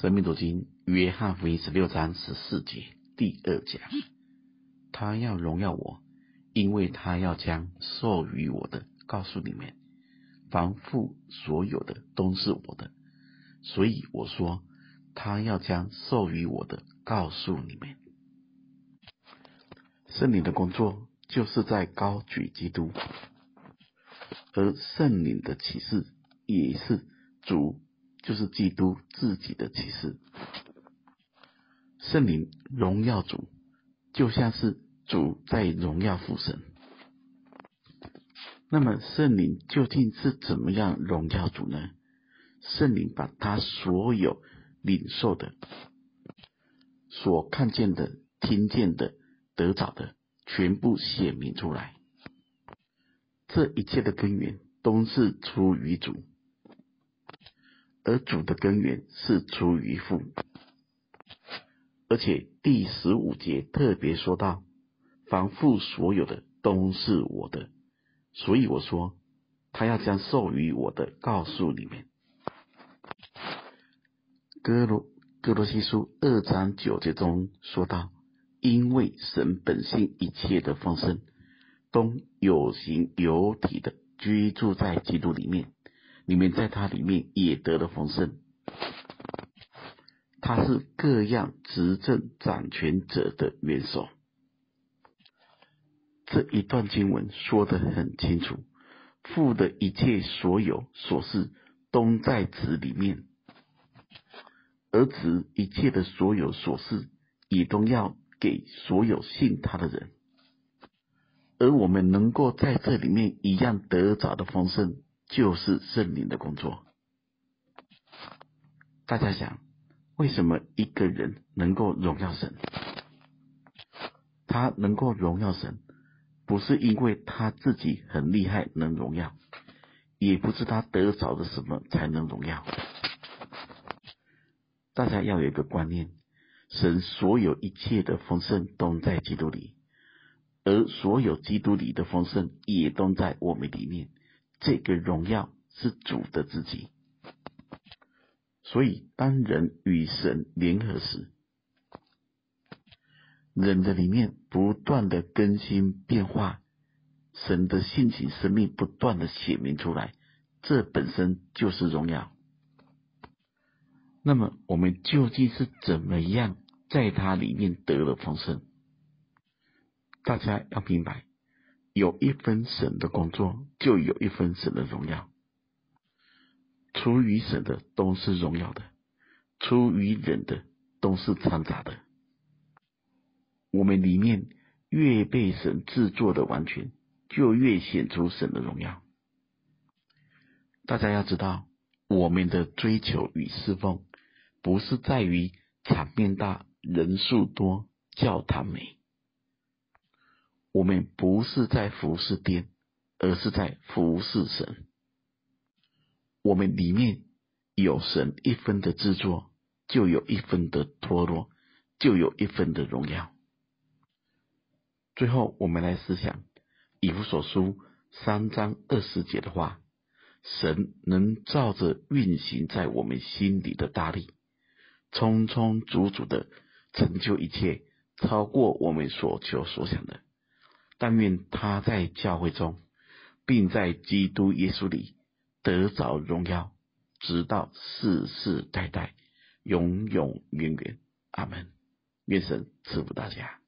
生命读经，约翰福音十六章十四节第二讲，他要荣耀我，因为他要将授予我的告诉你们。凡父所有的都是我的，所以我说，他要将授予我的告诉你们。圣灵的工作就是在高举基督，而圣灵的启示也是主。就是基督自己的启示，圣灵荣耀主，就像是主在荣耀父神。那么圣灵究竟是怎么样荣耀主呢？圣灵把他所有领受的、所看见的、听见的、得着的，全部显明出来。这一切的根源都是出于主。而主的根源是出于父，而且第十五节特别说到，凡父所有的都是我的，所以我说，他要将授予我的告诉你们。哥罗哥罗西书二章九节中说到，因为神本性一切的丰盛，都有形有体的居住在基督里面。你们在他里面也得了丰盛，他是各样执政掌权者的元首。这一段经文说得很清楚，父的一切所有所事都在子里面，而子一切的所有所事也都要给所有信他的人，而我们能够在这里面一样得着的丰盛。就是圣灵的工作。大家想，为什么一个人能够荣耀神？他能够荣耀神，不是因为他自己很厉害能荣耀，也不是他得着了什么才能荣耀。大家要有一个观念：神所有一切的丰盛都在基督里，而所有基督里的丰盛也都在我们里面。这个荣耀是主的自己，所以当人与神联合时，人的里面不断的更新变化，神的性情生命不断的显明出来，这本身就是荣耀。那么我们究竟是怎么样在它里面得了丰盛？大家要明白。有一分神的工作，就有一分神的荣耀。出于神的都是荣耀的，出于人的都是掺杂的。我们里面越被神制作的完全，就越显出神的荣耀。大家要知道，我们的追求与侍奉，不是在于场面大、人数多、教堂美。我们不是在服侍天，而是在服侍神。我们里面有神一分的制作，就有一分的脱落，就有一分的荣耀。最后，我们来思想以弗所书三章二十节的话：神能照着运行在我们心里的大力，充充足足的成就一切，超过我们所求所想的。但愿他在教会中，并在基督耶稣里得着荣耀，直到世世代代，永永远远。阿门。愿神赐福大家。